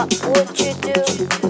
what would you do?